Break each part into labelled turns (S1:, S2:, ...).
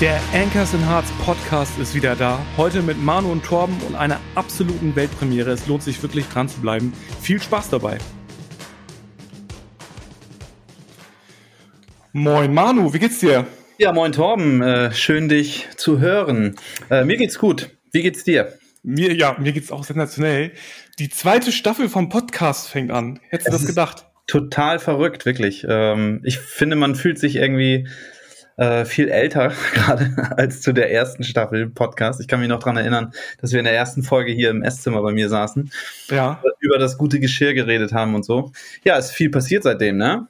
S1: Der Anchors in Hearts Podcast ist wieder da. Heute mit Manu und Torben und einer absoluten Weltpremiere. Es lohnt sich wirklich dran zu bleiben. Viel Spaß dabei. Moin Manu, wie geht's dir?
S2: Ja, moin Torben, äh, schön dich zu hören. Äh, mir geht's gut. Wie geht's dir?
S1: Mir, ja, mir geht's auch sensationell. Die zweite Staffel vom Podcast fängt an. Hättest du das gedacht?
S2: Total verrückt, wirklich. Ähm, ich finde, man fühlt sich irgendwie äh, viel älter gerade als zu der ersten Staffel Podcast. Ich kann mich noch dran erinnern, dass wir in der ersten Folge hier im Esszimmer bei mir saßen.
S1: Ja.
S2: Über das gute Geschirr geredet haben und so. Ja, ist viel passiert seitdem, ne?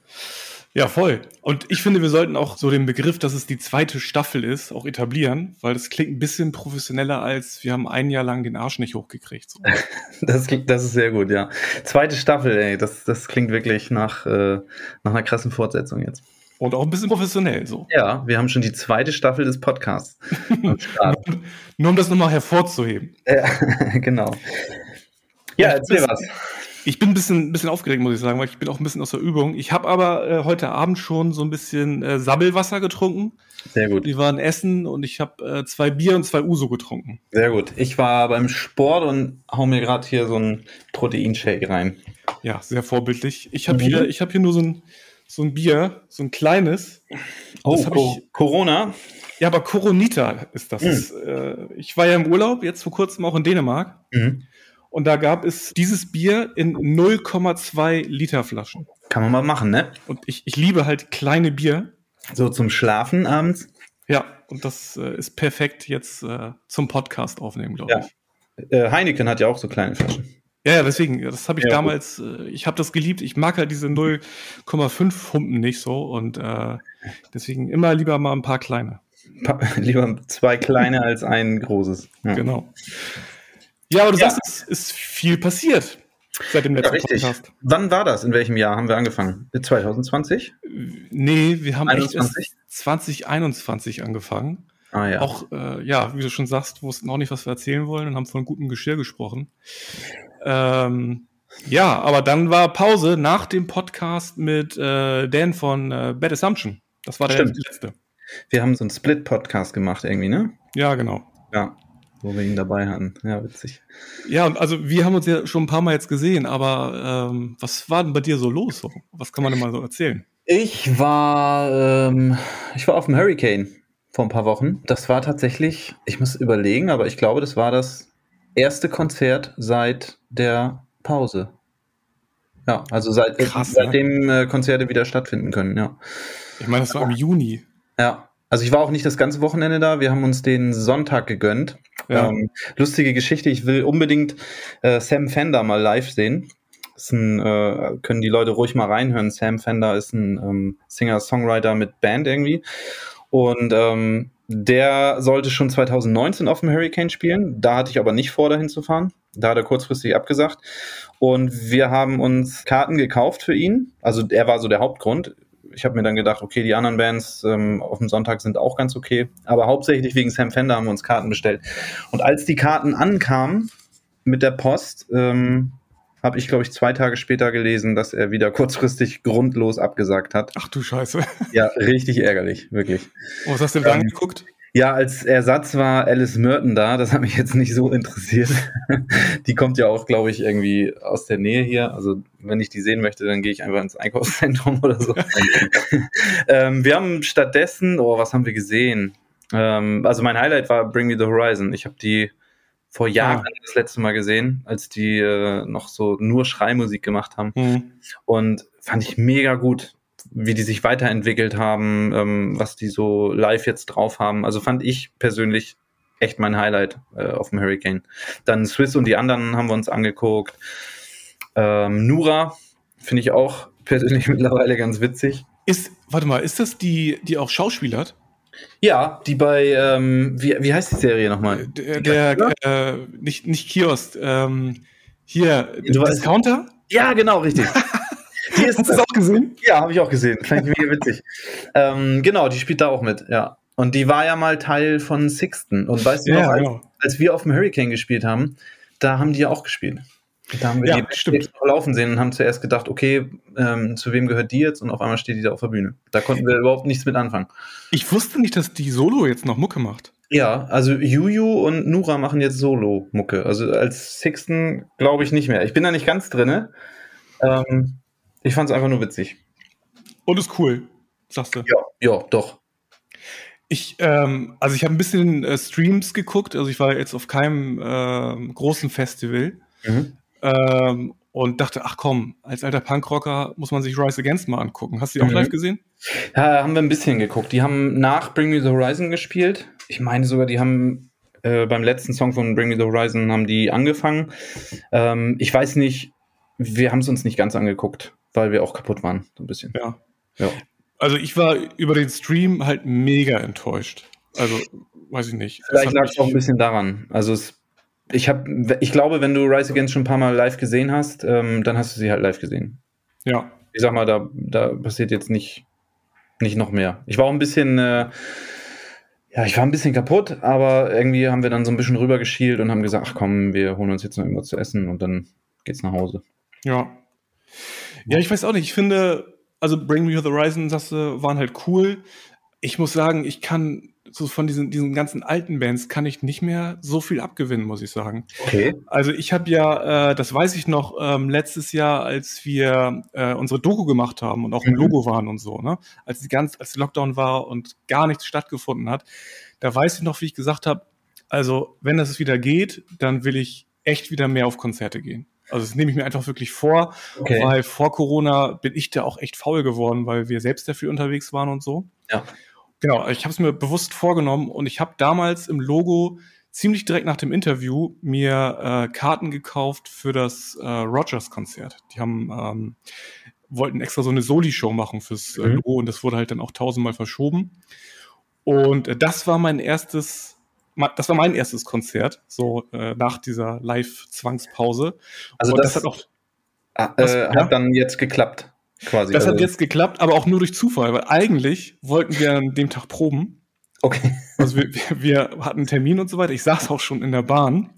S1: Ja, voll. Und ich finde, wir sollten auch so den Begriff, dass es die zweite Staffel ist, auch etablieren, weil das klingt ein bisschen professioneller als wir haben ein Jahr lang den Arsch nicht hochgekriegt. So.
S2: Das, klingt, das ist sehr gut, ja. Zweite Staffel, ey, das, das klingt wirklich nach, äh, nach einer krassen Fortsetzung jetzt.
S1: Und auch ein bisschen professionell so.
S2: Ja, wir haben schon die zweite Staffel des Podcasts.
S1: Nur um das nochmal hervorzuheben.
S2: Ja, genau. Ja, erzähl was.
S1: Ich bin ein bisschen, bisschen aufgeregt, muss ich sagen, weil ich bin auch ein bisschen aus der Übung. Ich habe aber äh, heute Abend schon so ein bisschen äh, Sabbelwasser getrunken.
S2: Sehr gut.
S1: Die waren essen und ich habe äh, zwei Bier und zwei Uso getrunken.
S2: Sehr gut. Ich war beim Sport und hau mir gerade hier so einen Proteinshake rein.
S1: Ja, sehr vorbildlich. Ich habe mhm. hier, ich habe hier nur so ein so ein Bier, so ein kleines.
S2: Oh, Co ich, Corona?
S1: Ja, aber Coronita ist das. Mhm. Ist, äh, ich war ja im Urlaub, jetzt vor kurzem auch in Dänemark. Mhm. Und da gab es dieses Bier in 0,2 Liter Flaschen.
S2: Kann man mal machen, ne?
S1: Und ich, ich liebe halt kleine Bier.
S2: So zum Schlafen abends?
S1: Ja, und das äh, ist perfekt jetzt äh, zum Podcast aufnehmen, glaube ja.
S2: ich. Äh, Heineken hat ja auch so kleine Flaschen.
S1: Ja, ja, deswegen, das habe ich ja, damals, äh, ich habe das geliebt. Ich mag halt diese 0,5 Humpen nicht so und äh, deswegen immer lieber mal ein paar kleine.
S2: Pa lieber zwei kleine als ein großes.
S1: Ja. Genau. Ja, aber du ja. sagst, es ist viel passiert seit dem letzten ja, richtig. Podcast.
S2: Wann war das? In welchem Jahr haben wir angefangen? 2020?
S1: Nee, wir haben 21? echt 2021 angefangen.
S2: Ah, ja.
S1: Auch, äh, ja, wie du schon sagst, wussten auch nicht, was wir erzählen wollen und haben von gutem Geschirr gesprochen. Ähm, ja, aber dann war Pause nach dem Podcast mit äh, Dan von äh, Bad Assumption. Das war der Stimmt. letzte.
S2: Wir haben so einen Split-Podcast gemacht irgendwie, ne?
S1: Ja, genau.
S2: Ja, wo wir ihn dabei hatten. Ja, witzig.
S1: Ja, also wir haben uns ja schon ein paar Mal jetzt gesehen, aber ähm, was war denn bei dir so los? Was kann man denn mal so erzählen?
S2: Ich war, ähm, ich war auf dem Hurricane vor ein paar Wochen. Das war tatsächlich, ich muss überlegen, aber ich glaube, das war das erste Konzert seit der Pause. Ja, also seit, Krass, seitdem ne? Konzerte wieder stattfinden können, ja.
S1: Ich meine, das war im Juni.
S2: Ja, also ich war auch nicht das ganze Wochenende da. Wir haben uns den Sonntag gegönnt. Ja. Ähm, lustige Geschichte. Ich will unbedingt äh, Sam Fender mal live sehen. Ein, äh, können die Leute ruhig mal reinhören. Sam Fender ist ein ähm, Singer-Songwriter mit Band irgendwie. Und ähm, der sollte schon 2019 auf dem Hurricane spielen. Da hatte ich aber nicht vor, dahin zu fahren. Da hat er kurzfristig abgesagt. Und wir haben uns Karten gekauft für ihn. Also er war so der Hauptgrund. Ich habe mir dann gedacht, okay, die anderen Bands ähm, auf dem Sonntag sind auch ganz okay. Aber hauptsächlich wegen Sam Fender haben wir uns Karten bestellt. Und als die Karten ankamen mit der Post, ähm, habe ich, glaube ich, zwei Tage später gelesen, dass er wieder kurzfristig grundlos abgesagt hat.
S1: Ach du Scheiße.
S2: Ja, richtig ärgerlich, wirklich.
S1: Oh, was hast du denn ähm, da angeguckt?
S2: Ja, als Ersatz war Alice Merton da. Das hat mich jetzt nicht so interessiert. die kommt ja auch, glaube ich, irgendwie aus der Nähe hier. Also wenn ich die sehen möchte, dann gehe ich einfach ins Einkaufszentrum oder so. ähm, wir haben stattdessen, oh, was haben wir gesehen? Ähm, also mein Highlight war Bring Me the Horizon. Ich habe die vor Jahren ah. das letzte Mal gesehen, als die äh, noch so nur Schreimusik gemacht haben. Mhm. Und fand ich mega gut, wie die sich weiterentwickelt haben, ähm, was die so live jetzt drauf haben. Also fand ich persönlich echt mein Highlight äh, auf dem Hurricane. Dann Swiss und die anderen haben wir uns angeguckt. Ähm, Nura finde ich auch persönlich mittlerweile ganz witzig.
S1: Ist, warte mal, ist das die, die auch Schauspieler hat?
S2: Ja, die bei, ähm, wie, wie heißt die Serie nochmal?
S1: Der, der äh, nicht, nicht Kiosk, ähm, hier, du Discounter?
S2: Ja, genau, richtig.
S1: die ist, Hast du das auch gesehen?
S2: Ja, habe ich auch gesehen. Fand ich mega witzig. ähm, genau, die spielt da auch mit, ja. Und die war ja mal Teil von Sixten. Und weißt du ja, noch, als, genau. als wir auf dem Hurricane gespielt haben, da haben die ja auch gespielt. Da haben wir
S1: Ja,
S2: die
S1: stimmt.
S2: laufen sehen und haben zuerst gedacht, okay, ähm, zu wem gehört die jetzt? Und auf einmal steht die da auf der Bühne. Da konnten wir überhaupt nichts mit anfangen.
S1: Ich wusste nicht, dass die Solo jetzt noch Mucke macht.
S2: Ja, also Juju und Nura machen jetzt Solo-Mucke. Also als Sixten glaube ich nicht mehr. Ich bin da nicht ganz drinne. Ähm, ich fand es einfach nur witzig.
S1: Und ist cool, sagst du.
S2: Ja, ja, doch.
S1: Ich, ähm, also ich habe ein bisschen äh, Streams geguckt, also ich war jetzt auf keinem ähm, großen Festival
S2: Mhm.
S1: Ähm, und dachte, ach komm, als alter Punkrocker muss man sich Rise Against mal angucken. Hast du die auch
S2: Mhm.
S1: live gesehen?
S2: Ja, haben wir ein bisschen geguckt. Die haben nach Bring Me the Horizon gespielt. Ich meine sogar, die haben äh, beim letzten Song von Bring Me the Horizon haben die angefangen. Ähm, ich weiß nicht, wir haben es uns nicht ganz angeguckt, weil wir auch kaputt waren, so ein bisschen.
S1: Ja.
S2: Ja.
S1: Also ich war über den Stream halt mega enttäuscht. Also, weiß ich nicht.
S2: Vielleicht lag es auch ein bisschen daran. Also es, ich habe, ich glaube, wenn du Rise Against schon ein paar Mal live gesehen hast, ähm, dann hast du sie halt live gesehen.
S1: Ja,
S2: Ich sag mal, da, da passiert jetzt nicht, nicht noch mehr. Ich war auch ein bisschen, äh, ja, ich war ein bisschen kaputt, aber irgendwie haben wir dann so ein bisschen rübergeschielt und haben gesagt, ach komm, wir holen uns jetzt noch irgendwas zu essen und dann geht's nach Hause.
S1: ja. Ja, ich weiß auch nicht. Ich finde, also Bring Me the Horizon, du, waren halt cool. Ich muss sagen, ich kann so von diesen, diesen ganzen alten Bands kann ich nicht mehr so viel abgewinnen, muss ich sagen.
S2: Okay.
S1: Also ich habe ja, äh, das weiß ich noch, ähm, letztes Jahr, als wir äh, unsere Doku gemacht haben und auch im
S2: Mhm.
S1: Logo waren und so, ne? Als die ganz, als Lockdown war und gar nichts stattgefunden hat, da weiß ich noch, wie ich gesagt habe, also wenn das wieder geht, dann will ich echt wieder mehr auf Konzerte gehen. Also das nehme ich mir einfach wirklich vor,
S2: Okay.
S1: weil vor Corona bin ich da auch echt faul geworden, weil wir selbst dafür unterwegs waren und so.
S2: Ja.
S1: Genau, ich habe es mir bewusst vorgenommen und ich habe damals im Logo ziemlich direkt nach dem Interview mir äh, Karten gekauft für das äh, Rogers-Konzert. Die haben ähm, wollten extra so eine Soli-Show machen fürs äh,
S2: Mhm.
S1: Logo und das wurde halt dann auch tausendmal verschoben. Und äh, das war mein erstes, das war mein erstes Konzert, so äh, nach dieser Live-Zwangspause.
S2: Also das,
S1: das, hat auch
S2: ah,
S1: was-
S2: äh,
S1: ja?
S2: hat dann jetzt geklappt, quasi.
S1: Das
S2: also,
S1: hat jetzt geklappt, aber auch nur durch Zufall, weil eigentlich wollten wir an dem Tag proben.
S2: okay.
S1: Also wir, wir hatten einen Termin und so weiter. Ich saß auch schon in der Bahn.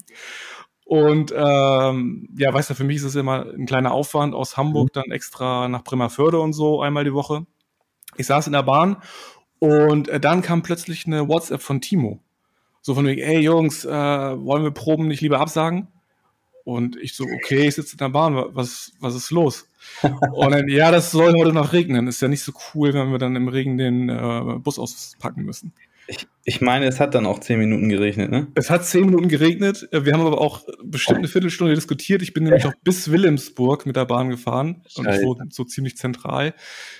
S1: Und ähm, ja, weißt du, für mich ist es immer ein kleiner Aufwand aus Hamburg dann extra nach Bremerförde und so einmal die Woche. Ich saß in der Bahn und äh, dann kam plötzlich eine WhatsApp von Timo. So von wegen, ey Jungs, äh, wollen wir Proben nicht lieber absagen? Und ich so, okay, ich sitze in der Bahn, wa- was, was ist los? Und dann, ja, das soll heute noch regnen. Ist ja nicht so cool, wenn wir dann im Regen den äh, Bus auspacken müssen.
S2: Ich, ich meine, es hat dann auch zehn Minuten geregnet, ne?
S1: Es hat zehn Minuten geregnet. Wir haben aber auch bestimmt eine Viertelstunde diskutiert. Ich bin nämlich auch bis Wilhelmsburg mit der Bahn gefahren und so, so ziemlich zentral.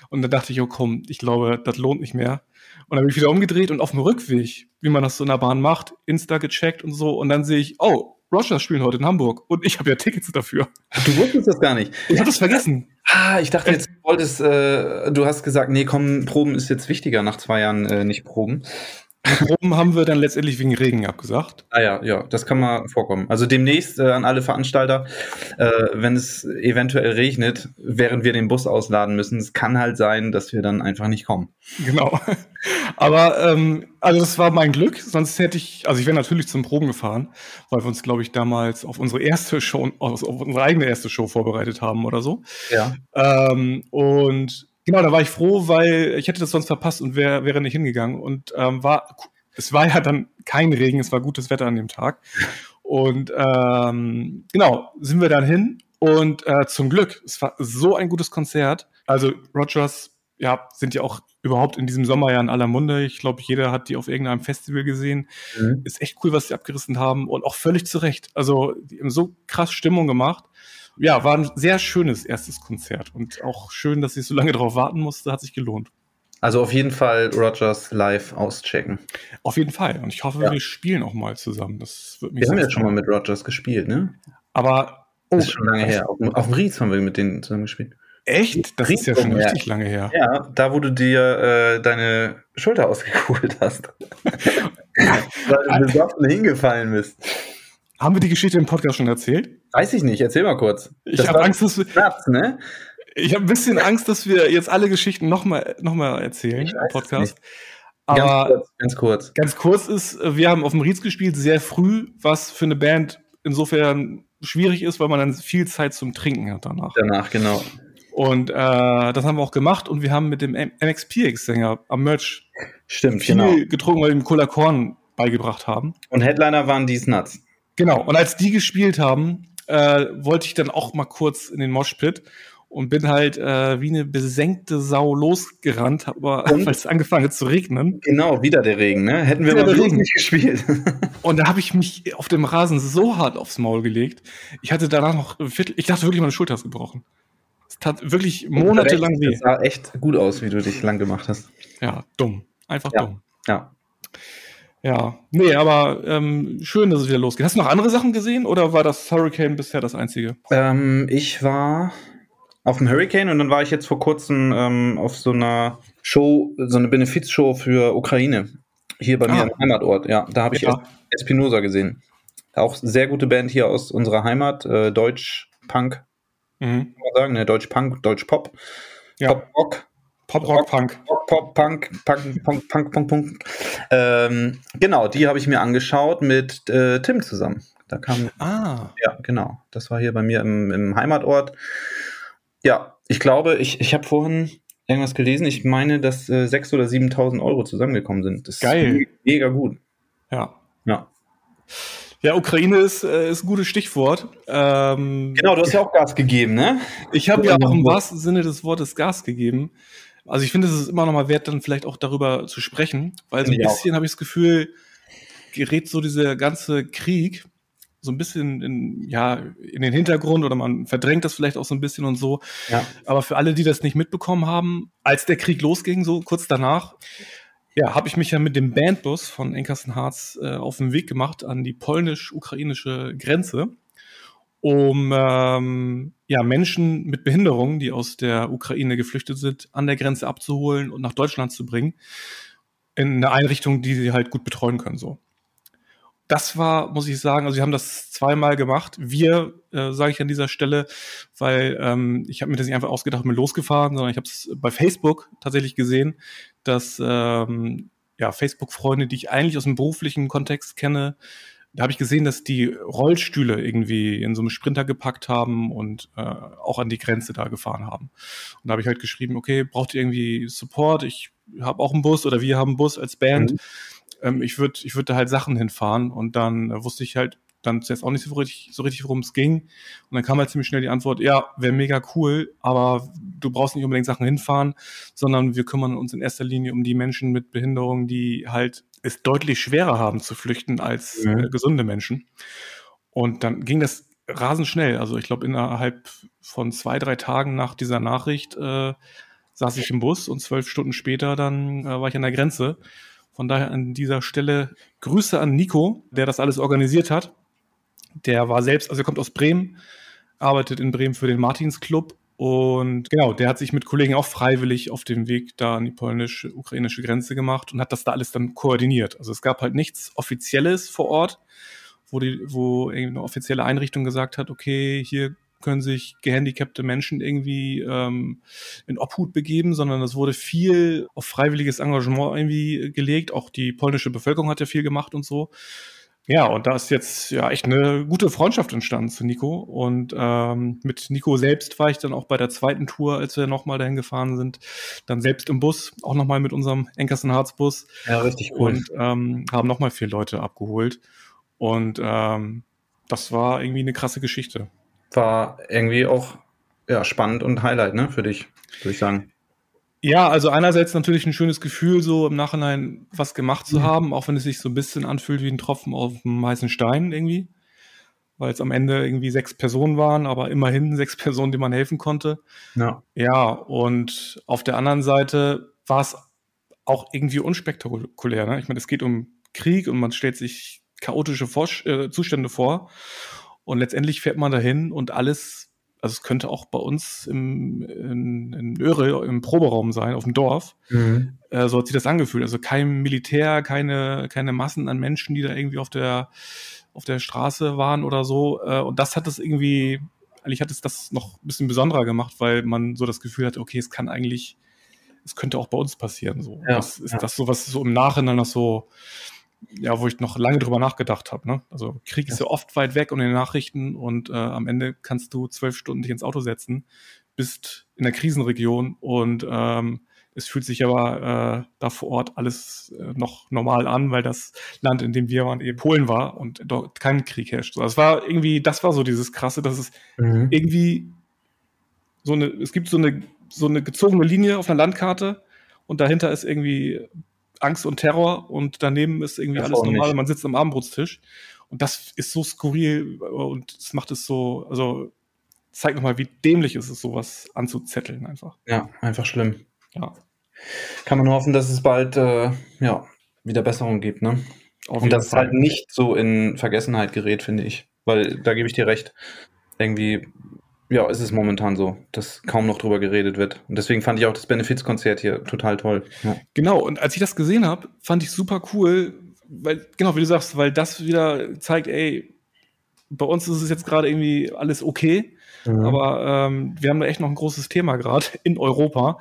S1: Und dann dachte ich, oh komm, ich glaube, das lohnt nicht mehr. Und dann bin ich wieder umgedreht und auf dem Rückweg, wie man das so in der Bahn macht, Insta gecheckt und so. Und dann sehe ich, oh, Rogers spielen heute in Hamburg. Und ich habe ja Tickets dafür.
S2: Du wusstest das gar nicht.
S1: Ich habe das vergessen.
S2: Ah, ich dachte jetzt, du wolltest, äh, du hast gesagt, nee, komm, Proben ist jetzt wichtiger nach zwei Jahren äh, nicht Proben.
S1: Proben haben wir dann letztendlich wegen Regen abgesagt.
S2: Ah ja, ja, das kann mal vorkommen. Also demnächst äh, an alle Veranstalter, äh, wenn es eventuell regnet, während wir den Bus ausladen müssen, es kann halt sein, dass wir dann einfach nicht kommen.
S1: Genau. Aber ähm, also das war mein Glück, sonst hätte ich, also ich wäre natürlich zum Proben gefahren, weil wir uns, glaube ich, damals auf unsere erste Show, auf unsere eigene erste Show vorbereitet haben oder so.
S2: Ja.
S1: Ähm, und genau, da war ich froh, weil ich hätte das sonst verpasst und wär, wäre nicht hingegangen. Und ähm, war, es war ja dann kein Regen, es war gutes Wetter an dem Tag. Und ähm, genau, sind wir dann hin und äh, zum Glück, es war so ein gutes Konzert. Also Rogers, ja, sind ja auch überhaupt in diesem Sommer ja in aller Munde. Ich glaube, jeder hat die auf irgendeinem Festival gesehen.
S2: Mhm.
S1: Ist echt cool, was sie abgerissen haben und auch völlig zu Recht. Also, die haben so krass Stimmung gemacht. Ja, war ein sehr schönes erstes Konzert und auch schön, dass ich so lange drauf warten musste, hat sich gelohnt.
S2: Also auf jeden Fall Rogers live auschecken.
S1: Auf jeden Fall. Und ich hoffe,
S2: Ja.
S1: wir spielen auch mal zusammen. Das wird mich
S2: Wir haben ja schon mal mit Rogers gespielt, ne?
S1: Aber, oh,
S2: Das ist schon lange her. Auf, dem- auf dem Ries haben wir mit denen zusammen gespielt.
S1: echt? Das ist ja schon
S2: Ja.
S1: richtig lange her.
S2: Ja, da wo du dir äh, deine Schulter ausgekugelt hast. Weil du besoffen hingefallen bist.
S1: Haben wir die Geschichte im Podcast schon erzählt?
S2: Weiß ich nicht, erzähl mal kurz.
S1: Ich habe Angst, dass wir,
S2: Schnaps, ne?
S1: ich habe ein bisschen Angst, dass wir jetzt alle Geschichten nochmal noch mal erzählen im Podcast.
S2: Ganz
S1: Aber
S2: kurz, ganz kurz.
S1: Ganz kurz ist, wir haben auf dem Ries gespielt, sehr früh, was für eine Band insofern schwierig ist, weil man dann viel Zeit zum Trinken hat danach.
S2: Danach, genau.
S1: Und äh, das haben wir auch gemacht und wir haben mit dem MXPX-Sänger am Merch
S2: Stimmt,
S1: viel
S2: genau.
S1: getrunken, weil wir ihm Cola Korn beigebracht haben.
S2: Und Headliner waren These Nuts.
S1: Genau. Und als die gespielt haben, äh, wollte ich dann auch mal kurz in den Moshpit und bin halt äh, wie eine besenkte Sau losgerannt, aber weil es angefangen hat zu regnen.
S2: Genau, wieder der Regen, ne? Hätten wir bloß
S1: Regen.
S2: nicht gespielt.
S1: Und da habe ich mich auf dem Rasen so hart aufs Maul gelegt. Ich hatte danach noch ein Viertel, ich dachte wirklich, meine Schulter ist gebrochen. Es tat wirklich monatelang weh.
S2: Das sah echt gut aus, wie du dich lang gemacht hast.
S1: Ja, dumm. Einfach
S2: Ja.
S1: dumm.
S2: Ja.
S1: Ja, nee, aber ähm, schön, dass es wieder losgeht. Hast du noch andere Sachen gesehen oder war das Hurricane bisher das einzige?
S2: Ähm, ich war auf dem Hurricane und dann war ich jetzt vor kurzem ähm, auf so einer Show, so eine Benefizshow für Ukraine. Hier bei mir
S1: Ah.
S2: im Heimatort. Ja, da habe ich
S1: Ja.
S2: Espinosa gesehen. Auch sehr gute Band hier aus unserer Heimat, äh, Deutsch Punk,
S1: Mhm.
S2: kann man sagen, ne? Deutsch Punk, Deutsch Pop,
S1: Ja,
S2: Pop Rock,
S1: Pop Rock Punk.
S2: Pop, Pop, Punk, Punk, Punk, Punk, Punk, Punk. Ähm, genau, die habe ich mir angeschaut mit äh, Tim zusammen. Da kam,
S1: Ah,
S2: ja, genau. Das war hier bei mir im, im Heimatort. Ja, ich glaube, ich, ich habe vorhin irgendwas gelesen. Ich meine, dass äh, 6.000 oder 7.000 Euro zusammengekommen sind. Das
S1: Geil.
S2: ist mega gut.
S1: ja.
S2: Ja.
S1: Ja, Ukraine ist, äh, ist ein gutes Stichwort. Ähm,
S2: Genau, du hast ja auch Gas gegeben, ne?
S1: Ich habe ja auch im wahrsten Sinne des Wortes Gas gegeben. Also ich finde, es ist immer noch mal wert, dann vielleicht auch darüber zu sprechen, weil so ein bisschen habe ich das Gefühl, gerät so dieser ganze Krieg so ein bisschen in, ja, in den Hintergrund oder man verdrängt das vielleicht auch so ein bisschen und so.
S2: Ja.
S1: Aber für alle, die das nicht mitbekommen haben, als der Krieg losging, so kurz danach, ja, habe ich mich ja mit dem Bandbus von Enkersen Harz äh, auf den Weg gemacht an die polnisch-ukrainische Grenze, um ähm, ja, Menschen mit Behinderungen, die aus der Ukraine geflüchtet sind, an der Grenze abzuholen und nach Deutschland zu bringen, in eine Einrichtung, die sie halt gut betreuen können. So. Das war, muss ich sagen, also wir haben das zweimal gemacht. Wir, äh, sage ich an dieser Stelle, weil ähm, ich habe mir das nicht einfach ausgedacht und bin losgefahren, sondern ich habe es bei Facebook tatsächlich gesehen, dass ähm, ja, Facebook-Freunde, die ich eigentlich aus dem beruflichen Kontext kenne, da habe ich gesehen, dass die Rollstühle irgendwie in so einem Sprinter gepackt haben und äh, auch an die Grenze da gefahren haben. Und da habe ich halt geschrieben, okay, braucht ihr irgendwie Support? Ich habe auch einen Bus oder wir haben einen Bus als Band.
S2: Mhm.
S1: Ähm, ich würde ich würd da halt Sachen hinfahren und dann äh, wusste ich halt dann zuerst auch nicht so richtig, so richtig worum es ging. Und dann kam halt ziemlich schnell die Antwort, ja, wäre mega cool, aber du brauchst nicht unbedingt Sachen hinfahren, sondern wir kümmern uns in erster Linie um die Menschen mit Behinderungen, die halt es deutlich schwerer haben zu flüchten als
S2: Mhm.
S1: äh, gesunde Menschen. Und dann ging das rasend schnell. Also ich glaube, innerhalb von zwei, drei Tagen nach dieser Nachricht äh, saß ich im Bus und zwölf Stunden später dann äh, war ich an der Grenze. Von daher an dieser Stelle Grüße an Nico, der das alles organisiert hat. Der war selbst, also er kommt aus Bremen, arbeitet in Bremen für den Martinsclub und genau, der hat sich mit Kollegen auch freiwillig auf dem Weg da an die polnisch-ukrainische Grenze gemacht und hat das da alles dann koordiniert. Also es gab halt nichts Offizielles vor Ort, wo, die, wo irgendeine offizielle Einrichtung gesagt hat, okay, hier können sich gehandicapte Menschen irgendwie ähm, in Obhut begeben, sondern es wurde viel auf freiwilliges Engagement irgendwie gelegt. Auch die polnische Bevölkerung hat ja viel gemacht und so. Ja, und da ist jetzt ja echt eine gute Freundschaft entstanden zu Nico. Und ähm, mit Nico selbst war ich dann auch bei der zweiten Tour, als wir nochmal dahin gefahren sind, dann selbst im Bus, auch nochmal mit unserem Enkersen Harz Bus
S2: Ja, richtig cool.
S1: und ähm, haben nochmal vier Leute abgeholt. Und ähm, das war irgendwie eine krasse Geschichte.
S2: War irgendwie auch ja, spannend und Highlight, ne, für dich, würde ich sagen.
S1: Ja, also einerseits natürlich ein schönes Gefühl, so im Nachhinein was gemacht zu
S2: Mhm.
S1: haben, auch wenn es sich so ein bisschen anfühlt wie ein Tropfen auf dem heißen Stein irgendwie. Weil es am Ende irgendwie sechs Personen waren, aber immerhin sechs Personen, denen man helfen konnte.
S2: Ja.
S1: Ja, und auf der anderen Seite war es auch irgendwie unspektakulär. Ne? Ich meine, es geht um Krieg und man stellt sich chaotische Vor äh, Zustände vor. Und letztendlich fährt man dahin und alles, also es könnte auch bei uns im, in, in Öre im Proberaum sein, auf dem Dorf,
S2: Mhm.
S1: äh, so hat sich das angefühlt. Also kein Militär, keine, keine Massen an Menschen, die da irgendwie auf der, auf der Straße waren oder so. Äh, und das hat es irgendwie, eigentlich hat es das noch ein bisschen besonderer gemacht, weil man so das Gefühl hat, okay, es kann eigentlich, es könnte auch bei uns passieren. So.
S2: Ja,
S1: das ist
S2: ja.
S1: das so, was so im Nachhinein noch so, ja, wo ich noch lange drüber nachgedacht habe. Ne? Also Krieg ist ja oft weit weg und in den Nachrichten und äh, am Ende kannst du zwölf Stunden dich ins Auto setzen, bist in der Krisenregion und ähm, es fühlt sich aber äh, da vor Ort alles äh, noch normal an, weil das Land, in dem wir waren, eben Polen war und dort kein Krieg herrscht. Also es war irgendwie, das war so dieses Krasse, dass es mhm. irgendwie so eine, es gibt so eine, so eine gezogene Linie auf einer Landkarte und dahinter ist irgendwie Angst und Terror und daneben ist irgendwie das alles normal. Nicht. Man sitzt am Abendbrotstisch und das ist so skurril und es macht es so, also zeigt nochmal, wie dämlich ist es, sowas anzuzetteln einfach.
S2: Ja, einfach schlimm. Ja. Kann man hoffen, dass es bald äh, ja, wieder Besserung gibt, ne? und dass es halt nicht so in Vergessenheit gerät, finde ich. Weil da gebe ich dir recht. Irgendwie, ja, ist es momentan so, dass kaum noch drüber geredet wird. Und deswegen fand ich auch das Benefizkonzert hier total toll.
S1: Ja. Genau, und als ich das gesehen habe, fand ich super cool, weil, genau, wie du sagst, weil das wieder zeigt, ey, bei uns ist es jetzt gerade irgendwie alles okay, mhm. aber ähm, wir haben da echt noch ein großes Thema gerade in Europa.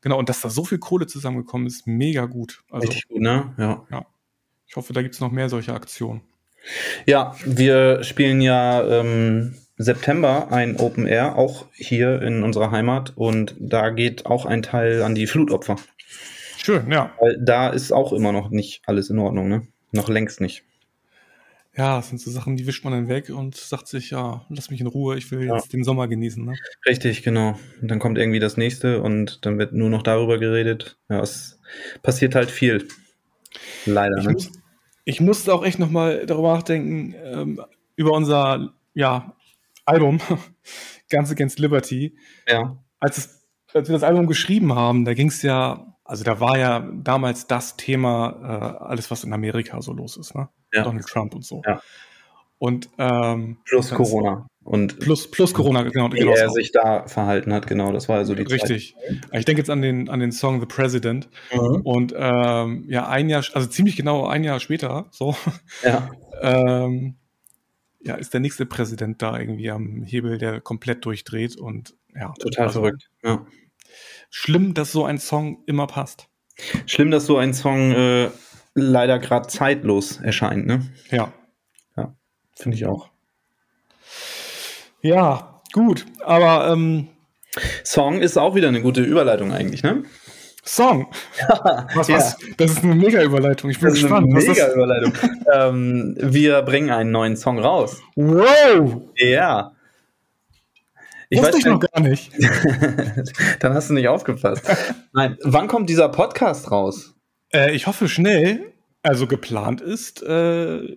S1: Genau, und dass da so viel Kohle zusammengekommen ist, mega gut.
S2: Also, Richtig gut, ne?
S1: Ja. ja. Ich hoffe, da gibt es noch mehr solche Aktionen.
S2: Ja, wir spielen ja ähm, September ein Open Air, auch hier in unserer Heimat. Und da geht auch ein Teil an die Flutopfer.
S1: Schön, ja.
S2: Weil da ist auch immer noch nicht alles in Ordnung, ne? Noch längst nicht
S1: ja, das sind so Sachen, die wischt man dann weg und sagt sich, ja, lass mich in Ruhe, ich will ja. jetzt den Sommer genießen. Ne?
S2: Richtig, genau. Und dann kommt irgendwie das nächste und dann wird nur noch darüber geredet. Ja, es passiert halt viel. Leider.
S1: Ich, ne? muss, ich musste auch echt nochmal darüber nachdenken, ähm, über unser ja, Album, Guns Against Liberty.
S2: Ja.
S1: Als, es, als wir das Album geschrieben haben, da ging es ja also da war ja damals das Thema, äh, alles, was in Amerika so los ist, ne? Ja. Donald Trump und so.
S2: Ja.
S1: Und ähm,
S2: plus Corona. Und
S1: plus, plus Corona,
S2: genau. Wie genau er sich da verhalten hat, genau, das war also die
S1: Richtig. Zeit. Ich denke jetzt an den, an den Song The President. Mhm. Und ähm, ja, ein Jahr, also ziemlich genau ein Jahr später, so,
S2: ja.
S1: ähm, ja, ist der nächste Präsident da irgendwie am Hebel, der komplett durchdreht und ja.
S2: Total also, verrückt, ja
S1: schlimm, dass so ein Song immer passt.
S2: Schlimm, dass so ein Song äh, leider gerade zeitlos erscheint, ne?
S1: Ja. Ja, finde ich auch. Ja, gut, aber ähm,
S2: Song ist auch wieder eine gute Überleitung eigentlich, ne?
S1: Song.
S2: Ja,
S1: was, was? Ja. Das ist eine mega Überleitung. Ich bin
S2: das
S1: gespannt.
S2: Ist eine mega Überleitung. ähm, wir bringen einen neuen Song raus.
S1: Wow!
S2: Ja.
S1: Ich Wusste weiß, ich noch gar nicht.
S2: Dann hast du nicht aufgepasst. Nein, wann kommt dieser Podcast raus?
S1: Äh, ich hoffe schnell. Also geplant ist äh,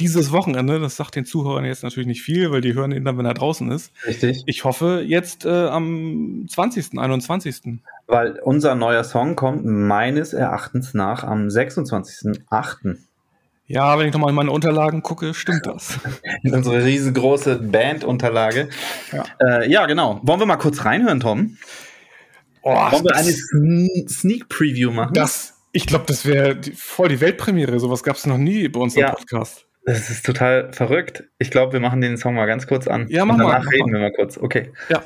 S1: dieses Wochenende. Das sagt den Zuhörern jetzt natürlich nicht viel, weil die hören ihn dann, wenn er draußen ist.
S2: Richtig.
S1: Ich hoffe jetzt äh, am 20., 21.
S2: Weil unser neuer Song kommt meines Erachtens nach am 26.8.
S1: Ja, wenn ich nochmal in meine Unterlagen gucke, stimmt das.
S2: Unsere riesengroße Band-Unterlage. Ja. Äh, ja. genau. Wollen wir mal kurz reinhören, Tom?
S1: Oh, Wollen wir eine Sneak Preview machen? Das, ich glaube, das wäre voll die Weltpremiere. Sowas gab es noch nie bei uns im Podcast.
S2: Das ist total verrückt. Ich glaube, wir machen den Song mal ganz kurz an.
S1: Ja, mach Und
S2: danach mal. reden wir mal kurz. Okay.
S1: Ja.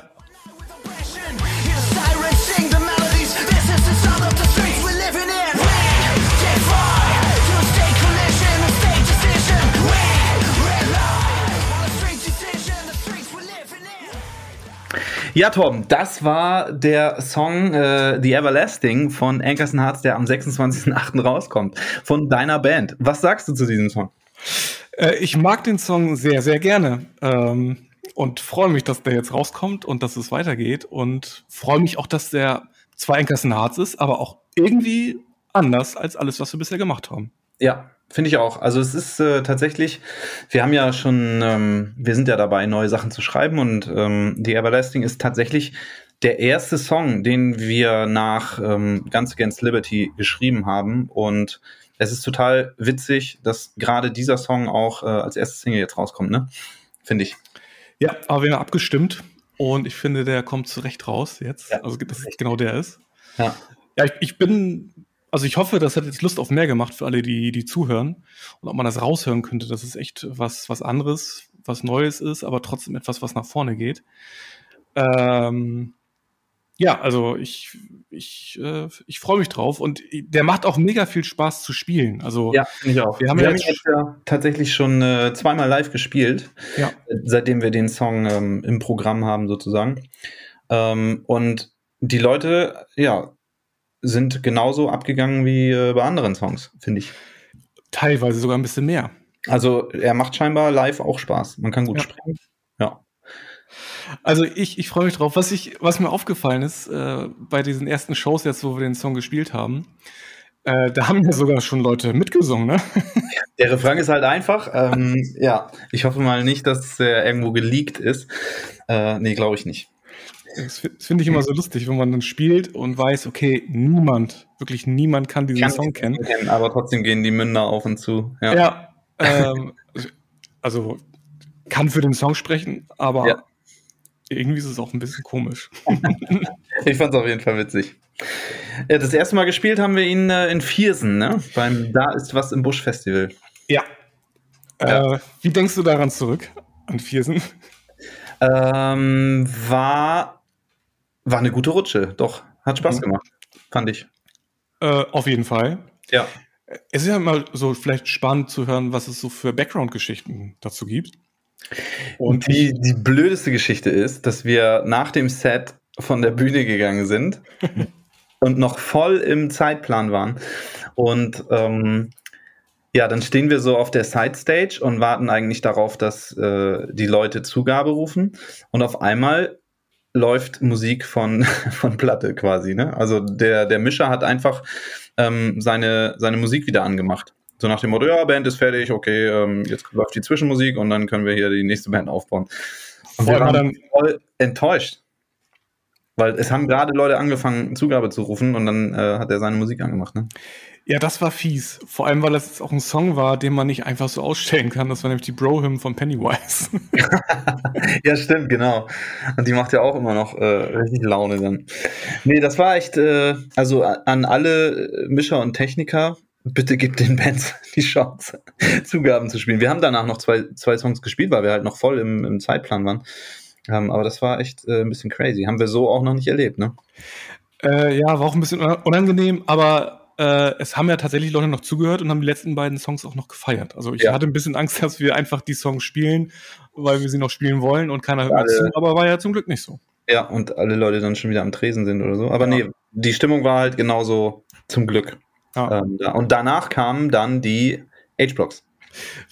S2: Ja, Tom, das war der Song äh, The Everlasting von Ankerson Hearts, der am 26.08. rauskommt, von deiner Band. Was sagst du zu diesem Song?
S1: Äh, ich mag den Song sehr, sehr gerne. Ähm, und freue mich, dass der jetzt rauskommt und dass es weitergeht. Und freue mich auch, dass der zwar Ankerson Hearts ist, aber auch irgendwie anders als alles, was wir bisher gemacht haben.
S2: Ja, Finde ich auch. Also es ist äh, tatsächlich, wir haben ja schon, ähm, wir sind ja dabei, neue Sachen zu schreiben und ähm, The Everlasting ist tatsächlich der erste Song, den wir nach ähm, Guns Against Liberty geschrieben haben. Und es ist total witzig, dass gerade dieser Song auch äh, als erste Single jetzt rauskommt, ne? Finde ich.
S1: Ja, aber wir haben abgestimmt und ich finde, der kommt zurecht raus jetzt. Ja. Also, dass es genau der ist.
S2: Ja.
S1: Ja, ich, ich bin also ich hoffe, das hat jetzt Lust auf mehr gemacht für alle, die, die zuhören. Und ob man das raushören könnte, dass es echt was, was anderes, was Neues ist, aber trotzdem etwas, was nach vorne geht. Ähm, Ja, also ich, ich, äh, ich freue mich drauf und der macht auch mega viel Spaß zu spielen. Also
S2: ja, ich auch.
S1: Wir haben, wir jetzt, haben jetzt
S2: ja tatsächlich schon äh, zweimal live gespielt, ja. seitdem wir den Song ähm, im Programm haben sozusagen. Ähm, und die Leute, ja, sind genauso abgegangen wie äh, bei anderen Songs, finde ich.
S1: Teilweise sogar ein bisschen mehr.
S2: Also er macht scheinbar live auch Spaß. Man kann gut ja. sprechen. Ja.
S1: Also ich, ich freue mich drauf. Was, ich, was mir aufgefallen ist, äh, bei diesen ersten Shows jetzt, wo wir den Song gespielt haben, äh, da haben ja sogar schon Leute mitgesungen, ne?
S2: Der Refrain ist halt einfach. Ähm, ja, ich hoffe mal nicht, dass er irgendwo geleakt ist. Äh, nee, glaube ich nicht.
S1: Das finde ich immer so lustig, wenn man dann spielt und weiß, okay, niemand, wirklich niemand kann diesen kann Song kennen. kennen.
S2: Aber trotzdem gehen die Münder auf und zu.
S1: Ja, ja ähm, also kann für den Song sprechen, aber ja. irgendwie ist es auch ein bisschen komisch.
S2: ich fand es auf jeden Fall witzig. Ja, das erste Mal gespielt haben wir ihn äh, in Viersen, ne? Beim Da ist was im Busch Festival.
S1: Ja. ja. Äh, wie denkst du daran zurück, an Viersen?
S2: Ähm, war, war eine gute Rutsche, doch. Hat Spaß mhm. gemacht, fand ich.
S1: Äh, auf jeden Fall.
S2: Ja.
S1: Es ist ja mal so vielleicht spannend zu hören, was es so für Background-Geschichten dazu gibt.
S2: Und die, die blödeste Geschichte ist, dass wir nach dem Set von der Bühne gegangen sind und noch voll im Zeitplan waren. Und ähm, ja, dann stehen wir so auf der Side Stage und warten eigentlich darauf, dass äh, die Leute Zugabe rufen. Und auf einmal läuft Musik von, von Platte quasi. Ne? Also der, der Mischer hat einfach ähm, seine, seine Musik wieder angemacht. So nach dem Motto, ja, Band ist fertig, okay, ähm, jetzt läuft die Zwischenmusik und dann können wir hier die nächste Band aufbauen. Und wir waren dann voll enttäuscht. Weil es haben gerade Leute angefangen, Zugabe zu rufen und dann äh, hat er seine Musik angemacht. Ne?
S1: Ja, das war fies. Vor allem, weil das auch ein Song war, den man nicht einfach so ausstellen kann. Das war nämlich die Bro-Hymn von Pennywise.
S2: ja, stimmt, genau. Und die macht ja auch immer noch äh, richtig Laune dann. Nee, das war echt, äh, also an alle Mischer und Techniker, bitte gebt den Bands die Chance, Zugaben zu spielen. Wir haben danach noch zwei, zwei Songs gespielt, weil wir halt noch voll im, im Zeitplan waren. Ähm, aber das war echt äh, ein bisschen crazy. Haben wir so auch noch nicht erlebt, ne?
S1: Äh, ja, war auch ein bisschen unangenehm, aber äh, es haben ja tatsächlich Leute noch zugehört und haben die letzten beiden Songs auch noch gefeiert. Also ich ja. hatte ein bisschen Angst, dass wir einfach die Songs spielen, weil wir sie noch spielen wollen und keiner hört alle, zu, aber war ja zum Glück nicht so.
S2: Ja, und alle Leute dann schon wieder am Tresen sind oder so. Aber ja. nee, die Stimmung war halt genauso zum Glück. Ja. Ähm. Und danach kamen dann die H-Blocks.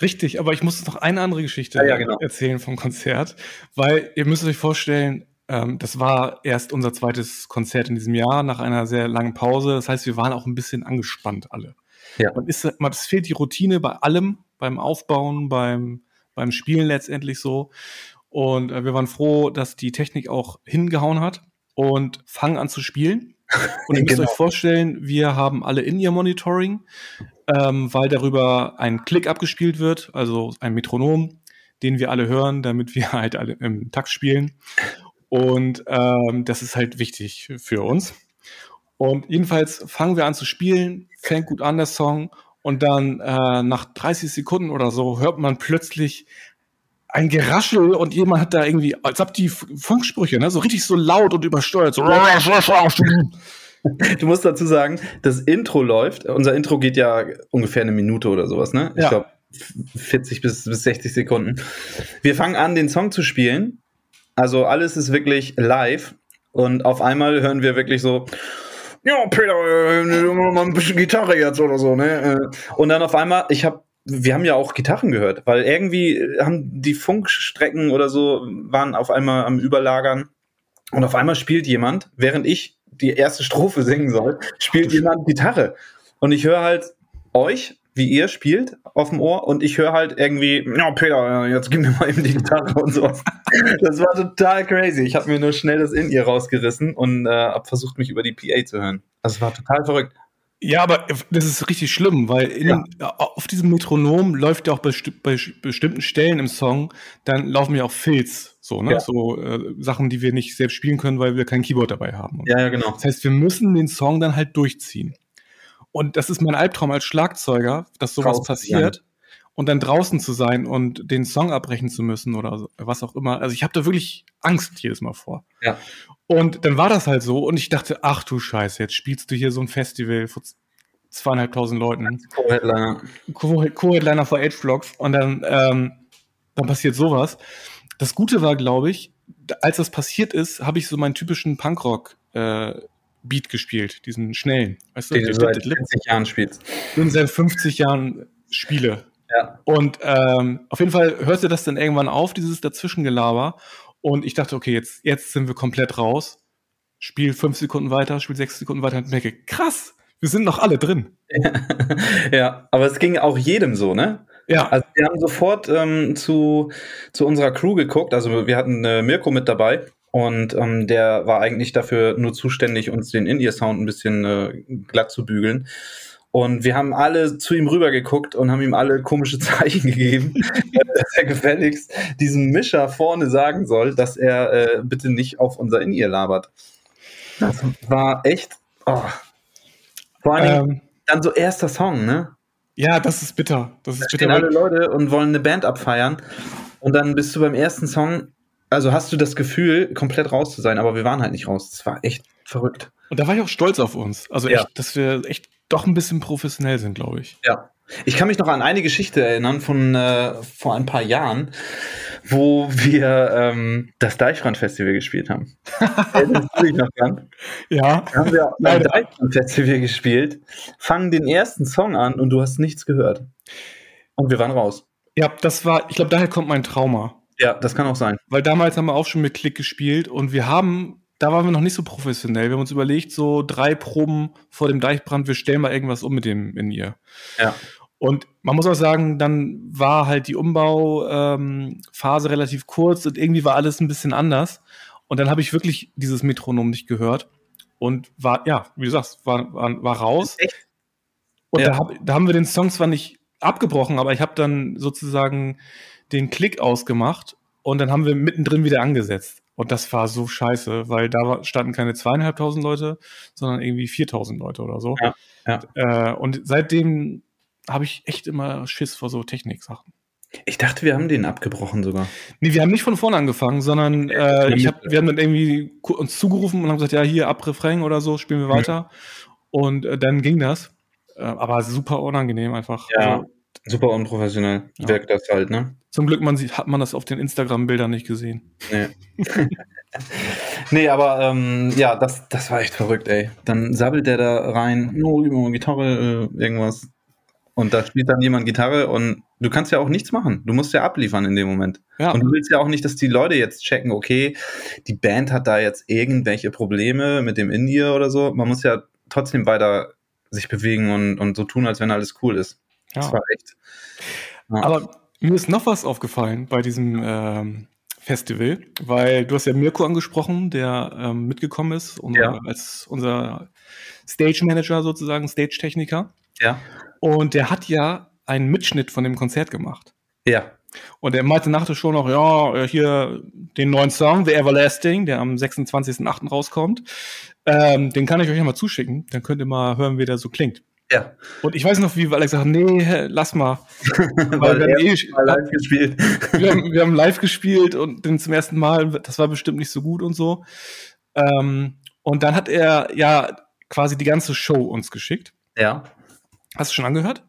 S1: Richtig, aber ich muss noch eine andere Geschichte ja, ja, genau. erzählen vom Konzert, weil ihr müsst euch vorstellen, ähm, das war erst unser zweites Konzert in diesem Jahr nach einer sehr langen Pause. Das heißt, wir waren auch ein bisschen angespannt alle. Ja. Man ist, man, es fehlt die Routine bei allem, beim Aufbauen, beim, beim Spielen letztendlich so. Und äh, wir waren froh, dass die Technik auch hingehauen hat und fangen an zu spielen. Und ihr müsst genau. euch vorstellen, wir haben alle In-Ear-Monitoring, ähm, weil darüber ein Klick abgespielt wird, also ein Metronom, den wir alle hören, damit wir halt alle im Takt spielen. Und ähm, das ist halt wichtig für uns. Und jedenfalls fangen wir an zu spielen, fängt gut an der Song und dann äh, nach 30 Sekunden oder so hört man plötzlich ein Geraschel und jemand hat da irgendwie, als ob die Funksprüche, ne, so richtig so laut und übersteuert. So.
S2: Du musst dazu sagen, das Intro läuft. Unser Intro geht ja ungefähr eine Minute oder sowas, ne? Ich ja. glaube 40 bis, bis 60 Sekunden. Wir fangen an, den Song zu spielen. Also alles ist wirklich live. Und auf einmal hören wir wirklich so, ja, Peter, äh, mal ein bisschen Gitarre jetzt oder so, ne? Und dann auf einmal, ich habe wir haben ja auch Gitarren gehört, weil irgendwie haben die Funkstrecken oder so waren auf einmal am Überlagern und auf einmal spielt jemand, während ich die erste Strophe singen soll, spielt jemand Gitarre und ich höre halt euch, wie ihr spielt auf dem Ohr und ich höre halt irgendwie, ja Peter, jetzt gib mir mal eben die Gitarre und sowas. Das war total crazy. Ich habe mir nur schnell das in ihr rausgerissen und äh, habe versucht, mich über die PA zu hören. Das war total verrückt.
S1: Ja, aber das ist richtig schlimm, weil in, ja. auf diesem Metronom läuft ja auch bei, bei, bestimmten Stellen im Song, dann laufen ja auch Filz, so, ne? Ja. So äh, Sachen, die wir nicht selbst spielen können, weil wir kein Keyboard dabei haben.
S2: Ja, ja, genau.
S1: Das heißt, wir müssen den Song dann halt durchziehen. Und das ist mein Albtraum als Schlagzeuger, dass sowas Traum, passiert. Ja. Und dann draußen zu sein und den Song abbrechen zu müssen oder so, was auch immer. Also ich habe da wirklich Angst jedes Mal vor.
S2: Ja.
S1: Und dann war das halt so und ich dachte, ach du Scheiße, jetzt spielst du hier so ein Festival vor zweieinhalbtausend Leuten.
S2: Co-Headliner.
S1: Co-Headliner vor Age Vlogs und dann, ähm, dann passiert sowas. Das Gute war, glaube ich, als das passiert ist, habe ich so meinen typischen Punkrock äh, Beat gespielt, diesen schnellen.
S2: Weißt du, den du seit 50 Jahren spielst.
S1: Den seit 50 Jahren spiele.
S2: Ja.
S1: Und ähm, auf jeden Fall hörte das dann irgendwann auf, dieses Dazwischengelaber. Und ich dachte, okay, jetzt, jetzt sind wir komplett raus. Spiel fünf Sekunden weiter, spiel sechs Sekunden weiter und merke, krass, wir sind noch alle drin.
S2: ja, aber es ging auch jedem so, ne?
S1: Ja.
S2: Also wir haben sofort ähm, zu, zu unserer Crew geguckt. Also wir hatten äh, Mirko mit dabei und ähm, der war eigentlich dafür nur zuständig, uns den In-Ear-Sound ein bisschen äh, glatt zu bügeln. Und wir haben alle zu ihm rübergeguckt und haben ihm alle komische Zeichen gegeben, dass er gefälligst diesem Mischer vorne sagen soll, dass er äh, bitte nicht auf unser In-Ear labert. Das war echt. Oh. Vor allem ähm, dann so erster Song, ne?
S1: Ja, das ist bitter. Das ist da
S2: bitter. Stehen alle Leute und wollen eine Band abfeiern. Und dann bist du beim ersten Song, also hast du das Gefühl, komplett raus zu sein, aber wir waren halt nicht raus. Das war echt verrückt.
S1: Und da war ich auch stolz auf uns. Also echt, ja. dass wir echt doch ein bisschen professionell sind, glaube ich.
S2: Ja. Ich kann mich noch an eine Geschichte erinnern von äh, vor ein paar Jahren, wo wir ähm, das Deichbrand-Festival gespielt haben.
S1: Ja.
S2: Da haben wir beim Deichbrand-Festival gespielt, fangen den ersten Song an und du hast nichts gehört. Und wir waren raus.
S1: Ja, das war, ich glaube, daher kommt mein Trauma.
S2: Ja, das kann auch sein.
S1: Weil damals haben wir auch schon mit Klick gespielt und wir haben da waren wir noch nicht so professionell. Wir haben uns überlegt, so drei Proben vor dem Deichbrand, wir stellen mal irgendwas um mit dem in ihr.
S2: Ja.
S1: Und man muss auch sagen, dann war halt die Umbauphase ähm, relativ kurz und irgendwie war alles ein bisschen anders. Und dann habe ich wirklich dieses Metronom nicht gehört und war, ja, wie du sagst, war, war, war raus. Echt? Und ja. da, hab, da haben wir den Song zwar nicht abgebrochen, aber ich habe dann sozusagen den Klick ausgemacht und dann haben wir mittendrin wieder angesetzt. Und das war so scheiße, weil da standen keine zweieinhalbtausend Leute, sondern irgendwie viertausend Leute oder so.
S2: Ja,
S1: ja. Äh, und seitdem habe ich echt immer Schiss vor so Techniksachen.
S2: Ich dachte, wir haben den abgebrochen sogar.
S1: Nee, wir haben nicht von vorne angefangen, sondern äh, ich hab, wir haben dann irgendwie uns zugerufen und haben gesagt, ja, hier Abrefrain oder so, spielen wir weiter. Mhm. Und äh, dann ging das. Äh, aber super unangenehm einfach.
S2: Ja, also, super unprofessionell ja. wirkt das halt, ne?
S1: Zum Glück man sieht, hat man das auf den Instagram-Bildern nicht gesehen.
S2: Nee. nee, aber ähm, ja, das, das war echt verrückt, ey. Dann sabbelt der da rein, nur oh, Gitarre, äh, irgendwas. Und da spielt dann jemand Gitarre und du kannst ja auch nichts machen. Du musst ja abliefern in dem Moment.
S1: Ja.
S2: Und du willst ja auch nicht, dass die Leute jetzt checken, okay, die Band hat da jetzt irgendwelche Probleme mit dem Indie oder so. Man muss ja trotzdem weiter sich bewegen und, und so tun, als wenn alles cool ist.
S1: Ja. Das war echt. Ja. Aber mir ist noch was aufgefallen bei diesem ähm, Festival, weil du hast ja Mirko angesprochen, der ähm, mitgekommen ist, unser, ja. als unser Stage Manager sozusagen, Stage Techniker.
S2: Ja.
S1: Und der hat ja einen Mitschnitt von dem Konzert gemacht.
S2: Ja.
S1: Und er meinte nach der Show noch, ja, hier den neuen Song, The Everlasting, der am 26.08. rauskommt. Ähm, den kann ich euch ja mal zuschicken. Dann könnt ihr mal hören, wie der so klingt.
S2: Ja.
S1: Und ich weiß noch, wie Alex sagt, nee, lass mal.
S2: Weil, Weil wir, haben eh, mal live gespielt.
S1: wir, haben, wir haben live gespielt und den zum ersten Mal, das war bestimmt nicht so gut und so. Ähm, und dann hat er ja quasi die ganze Show uns geschickt.
S2: Ja.
S1: Hast du schon angehört?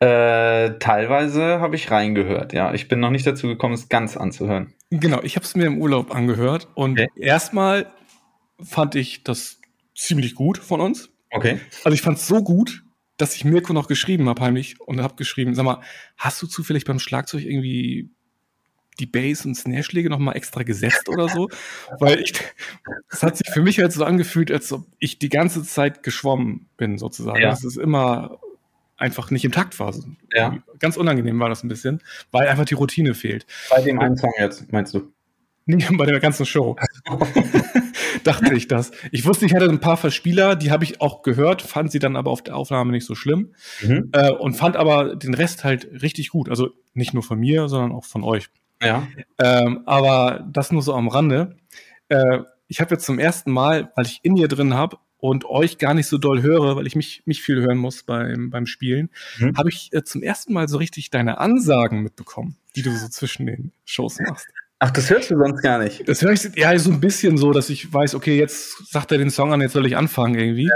S2: Äh, teilweise habe ich reingehört, ja. Ich bin noch nicht dazu gekommen, es ganz anzuhören.
S1: Genau, ich habe es mir im Urlaub angehört und okay. erstmal fand ich das ziemlich gut von uns.
S2: Okay.
S1: Also ich fand es so gut, dass ich Mirko noch geschrieben habe heimlich und habe geschrieben, sag mal, hast du zufällig beim Schlagzeug irgendwie die Bass- und Snare-Schläge nochmal extra gesetzt oder so? Weil ich, das hat sich für mich halt so angefühlt, als ob ich die ganze Zeit geschwommen bin, sozusagen. Ja. Dass es immer einfach nicht im Takt war.
S2: Ja.
S1: Ganz unangenehm war das ein bisschen, weil einfach die Routine fehlt.
S2: Bei dem einen Song jetzt, meinst du?
S1: Nee, bei der ganzen Show. Dachte ich das. Ich wusste, ich hatte ein paar Verspieler, die habe ich auch gehört, fand sie dann aber auf der Aufnahme nicht so schlimm. Mhm. Äh, und fand aber den Rest halt richtig gut. Also nicht nur von mir, sondern auch von euch.
S2: Ja.
S1: Ähm, aber das nur so am Rande. Äh, ich habe jetzt zum ersten Mal, weil ich in ihr drin habe, und euch gar nicht so doll höre, weil ich mich, mich viel hören muss beim, beim Spielen, mhm. habe ich äh, zum ersten Mal so richtig deine Ansagen mitbekommen, die du so zwischen den Shows machst.
S2: Ach, das hörst du sonst gar nicht.
S1: Das höre ich ja so ein bisschen so, dass ich weiß, okay, jetzt sagt er den Song an, jetzt soll ich anfangen irgendwie.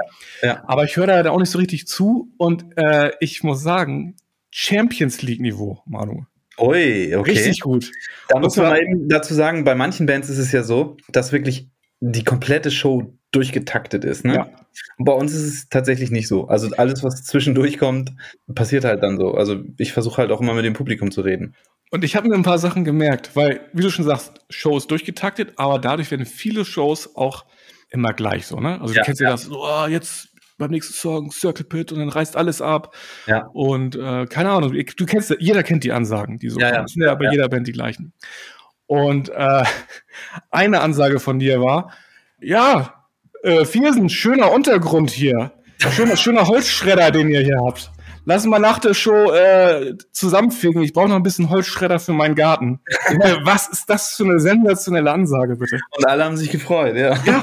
S1: Ja, ja. Aber ich höre da auch nicht so richtig zu und äh, ich muss sagen, Champions League Niveau, Manu.
S2: Ui, okay.
S1: Richtig gut.
S2: Da muss man mal eben dazu sagen, bei manchen Bands ist es ja so, dass wirklich die komplette Show durchgetaktet ist. Ne? Ja. Und bei uns ist es tatsächlich nicht so. Also alles, was zwischendurch kommt, passiert halt dann so. Also ich versuche halt auch immer mit dem Publikum zu reden.
S1: Und ich habe mir ein paar Sachen gemerkt, weil, wie du schon sagst, Show ist durchgetaktet, aber dadurch werden viele Shows auch immer gleich so, ne? Also ja, du kennst ja, das, so, oh, jetzt beim nächsten Song Circle Pit und dann reißt alles ab. Ja. Und äh, keine Ahnung, du kennst, jeder kennt die Ansagen, die so ja, kommen. Ja, ja bei jeder Band die gleichen. Und äh, eine Ansage von dir war, ja, äh, Viersen, schöner Untergrund hier. Schöner, schöner Holzschredder, den ihr hier habt. Lass mal nach der Show äh, zusammenfügen. Ich brauche noch ein bisschen Holzschredder für meinen Garten. Was ist das für eine sensationelle Ansage, bitte?
S2: Und alle haben sich gefreut, ja. Ja,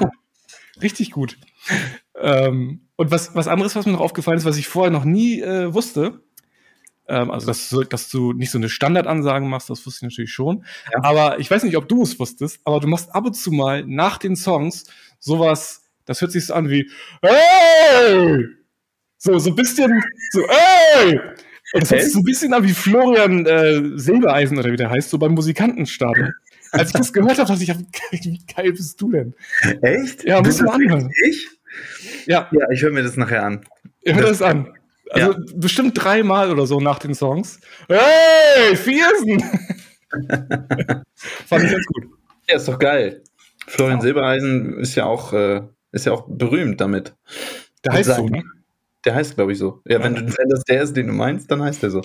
S1: richtig gut. Ähm, und was, was anderes, was mir noch aufgefallen ist, was ich vorher noch nie äh, wusste, ähm, also dass, dass du nicht so eine Standardansage machst, das wusste ich natürlich schon. Ja. Aber ich weiß nicht, ob du es wusstest, aber du machst ab und zu mal nach den Songs sowas, das hört sich so an wie Hey! So, so ein bisschen, so, ey! Und das hört sich so ein bisschen an wie Florian äh, Silbereisen oder wie der heißt, so beim Musikantenstadion. Als ich das gehört habe, dachte ich, wie geil bist du denn?
S2: Echt?
S1: Ja, muss man anhören. Ich?
S2: Ja. Ja, ich höre mir das nachher an.
S1: Ich höre das an. Also ja. bestimmt dreimal oder so nach den Songs. Hey, Viersen! Fand ich ganz gut.
S2: Ja, ist doch geil. Florian ja. Silbereisen ist ja auch, äh, ist ja auch berühmt damit.
S1: Der heißt so, ne?
S2: Der heißt, glaube ich, so. Ja, wenn, du, wenn das der ist, den du meinst, dann heißt der so.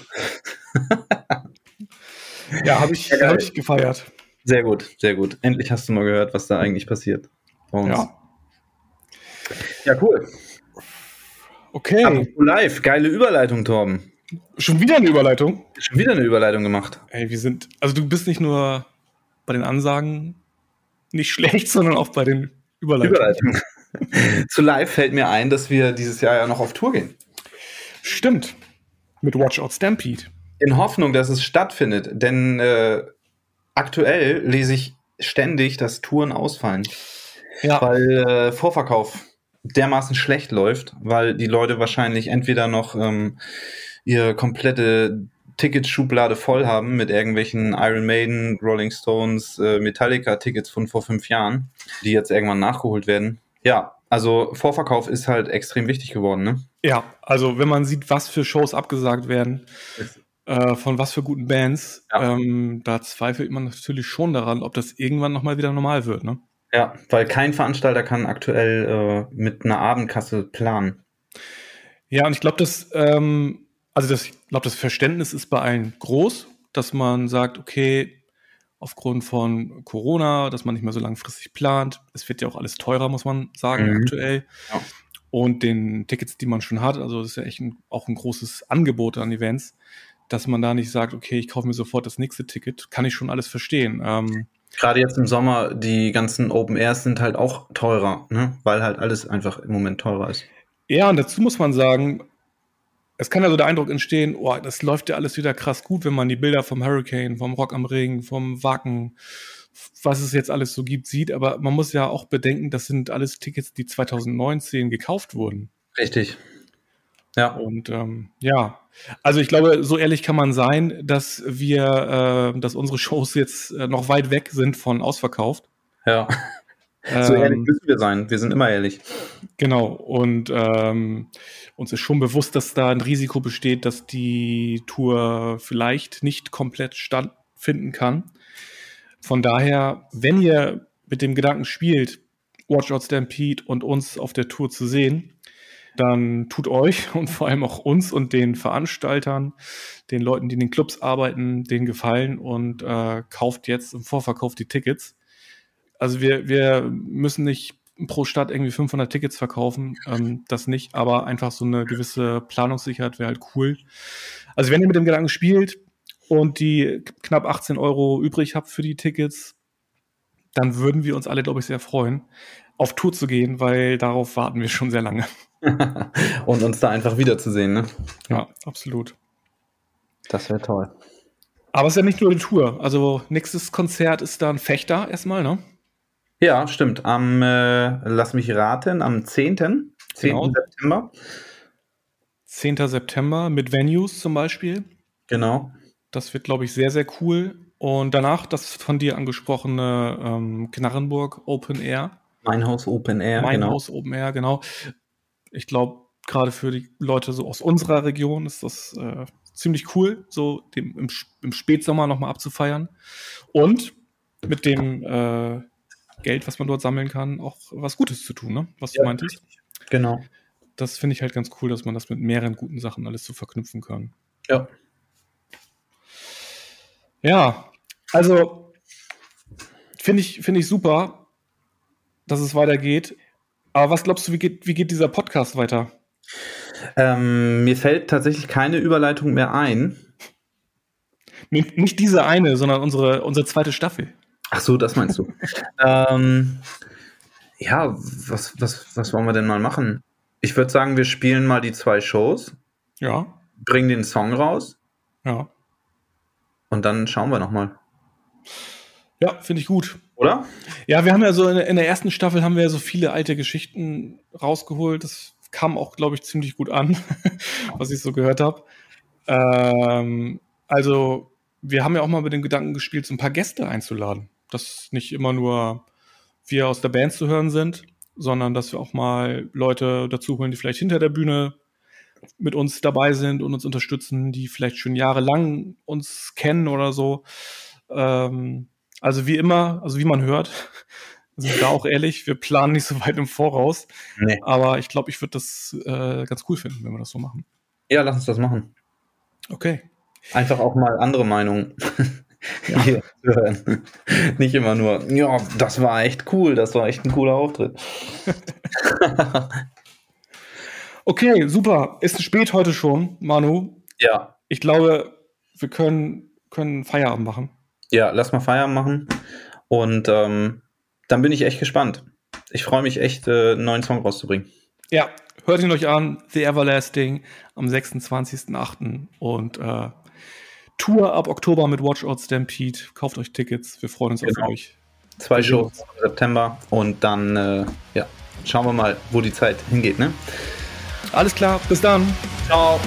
S1: ja, habe ich, ja, hab ich gefeiert.
S2: Sehr gut, sehr gut. Endlich hast du mal gehört, was da eigentlich passiert.
S1: Ja.
S2: Ja, cool.
S1: Okay.
S2: Apropos live, geile Überleitung, Torben.
S1: Schon wieder eine Überleitung?
S2: Schon wieder eine Überleitung gemacht.
S1: Ey, wir sind, also du bist nicht nur bei den Ansagen nicht schlecht, sondern auch bei den Überleitungen. Überleitung.
S2: Zu live fällt mir ein, dass wir dieses Jahr ja noch auf Tour gehen.
S1: Stimmt. Mit Watch Out Stampede.
S2: In Hoffnung, dass es stattfindet, denn äh, aktuell lese ich ständig, dass Touren ausfallen. Ja. Weil äh, Vorverkauf dermaßen schlecht läuft, weil die Leute wahrscheinlich entweder noch ähm, ihre komplette Ticketschublade voll haben mit irgendwelchen Iron Maiden, Rolling Stones, äh, Metallica-Tickets von vor fünf Jahren, die jetzt irgendwann nachgeholt werden. Ja, also Vorverkauf ist halt extrem wichtig geworden, ne?
S1: Ja, also wenn man sieht, was für Shows abgesagt werden, äh, von was für guten Bands, ja. ähm, da zweifelt man natürlich schon daran, ob das irgendwann nochmal wieder normal wird, ne?
S2: Ja, weil kein Veranstalter kann aktuell äh, mit einer Abendkasse planen.
S1: Ja, und ich glaube, das, ähm, also das, ich glaube, das Verständnis ist bei allen groß, dass man sagt, okay, aufgrund von Corona, dass man nicht mehr so langfristig plant. Es wird ja auch alles teurer, muss man sagen, mhm. aktuell. Ja. Und den Tickets, die man schon hat, also das ist ja echt ein, auch ein großes Angebot an Events, dass man da nicht sagt, okay, ich kaufe mir sofort das nächste Ticket, kann ich schon alles verstehen. Ähm,
S2: Gerade jetzt im Sommer, die ganzen Open Airs sind halt auch teurer, ne? weil halt alles einfach im Moment teurer ist.
S1: Ja, und dazu muss man sagen, es kann also der Eindruck entstehen, oh, das läuft ja alles wieder krass gut, wenn man die Bilder vom Hurricane, vom Rock am Regen, vom Wacken, was es jetzt alles so gibt, sieht. Aber man muss ja auch bedenken, das sind alles Tickets, die 2019 gekauft wurden.
S2: Richtig.
S1: Ja. Und ähm, ja, also ich glaube, so ehrlich kann man sein, dass wir, äh, dass unsere Shows jetzt äh, noch weit weg sind von ausverkauft.
S2: Ja. So ehrlich ähm, müssen wir sein. Wir sind immer ehrlich.
S1: Genau. Und ähm, uns ist schon bewusst, dass da ein Risiko besteht, dass die Tour vielleicht nicht komplett stattfinden kann. Von daher, wenn ihr mit dem Gedanken spielt, Watch Out Stampede und uns auf der Tour zu sehen, dann tut euch und vor allem auch uns und den Veranstaltern, den Leuten, die in den Clubs arbeiten, den Gefallen und äh, kauft jetzt im Vorverkauf die Tickets. Also wir, wir müssen nicht pro Stadt irgendwie 500 Tickets verkaufen, ähm, das nicht, aber einfach so eine gewisse Planungssicherheit wäre halt cool. Also wenn ihr mit dem Gedanken spielt und die knapp 18 Euro übrig habt für die Tickets, dann würden wir uns alle, glaube ich, sehr freuen. auf Tour zu gehen, weil darauf warten wir schon sehr lange.
S2: Und uns da einfach wiederzusehen, ne?
S1: Ja, absolut.
S2: Das wäre toll.
S1: Aber es ist ja nicht nur die Tour. Also nächstes Konzert ist dann Fechter erstmal, ne?
S2: Ja, stimmt. Am, äh, lass mich raten, am 10. 10. Genau. September.
S1: 10. September mit Venues zum Beispiel.
S2: Genau.
S1: Das wird, glaube ich, sehr, sehr cool. Und danach das von dir angesprochene ähm, Knarrenburg Open Air.
S2: Mein Haus Open Air,
S1: mein genau. Haus Open Air, genau. Ich glaube, gerade für die Leute so aus unserer Region ist das äh, ziemlich cool, so dem, im, im Spätsommer nochmal abzufeiern. Und mit dem äh, Geld, was man dort sammeln kann, auch was Gutes zu tun, ne? was du ja, meintest.
S2: Genau.
S1: Das finde ich halt ganz cool, dass man das mit mehreren guten Sachen alles so verknüpfen kann.
S2: Ja.
S1: Ja, also finde ich, finde ich super, dass es weitergeht. Aber was glaubst du, wie geht, wie geht dieser Podcast weiter?
S2: Ähm, mir fällt tatsächlich keine Überleitung mehr ein.
S1: Nicht, nicht diese eine, sondern unsere, unsere zweite Staffel.
S2: Ach so, das meinst du. ähm, ja, was, was, was wollen wir denn mal machen? Ich würde sagen, wir spielen mal die zwei Shows.
S1: Ja.
S2: Bringen den Song raus.
S1: Ja.
S2: Und dann schauen wir nochmal.
S1: Ja, finde ich gut.
S2: Oder?
S1: Ja, wir haben ja so in, in, der ersten Staffel haben wir ja so viele alte Geschichten rausgeholt. Das kam auch, glaube ich, ziemlich gut an, was ich so gehört habe. Ähm, also, wir haben ja auch mal mit dem Gedanken gespielt, so ein paar Gäste einzuladen. Dass nicht immer nur wir aus der Band zu hören sind, sondern dass wir auch mal Leute dazu holen, die vielleicht hinter der Bühne mit uns dabei sind und uns unterstützen, die vielleicht schon jahrelang uns kennen oder so. Ähm, also wie immer, also wie man hört, sind wir da auch ehrlich, wir planen nicht so weit im Voraus. Nee. Aber ich glaube, ich würde das äh, ganz cool finden, wenn wir das so machen.
S2: Ja, lass uns das machen.
S1: Okay.
S2: Einfach auch mal andere Meinungen ja. hören. Nicht immer nur, ja, das war echt cool, das war echt ein cooler Auftritt.
S1: Okay, super. Ist spät heute schon, Manu.
S2: Ja.
S1: Ich glaube, wir können, können Feierabend machen.
S2: Ja, lass mal Feierabend machen. Und ähm, dann bin ich echt gespannt. Ich freue mich echt, äh, einen neuen Song rauszubringen.
S1: Ja, hört ihn euch an. The Everlasting am 26.08. Und äh, Tour ab Oktober mit Watch Out Stampede. Kauft euch Tickets. Wir freuen uns genau. auf euch.
S2: Zwei Shows im September und dann äh, ja, schauen wir mal, wo die Zeit hingeht. Ne?
S1: Alles klar, bis dann.
S2: Ciao.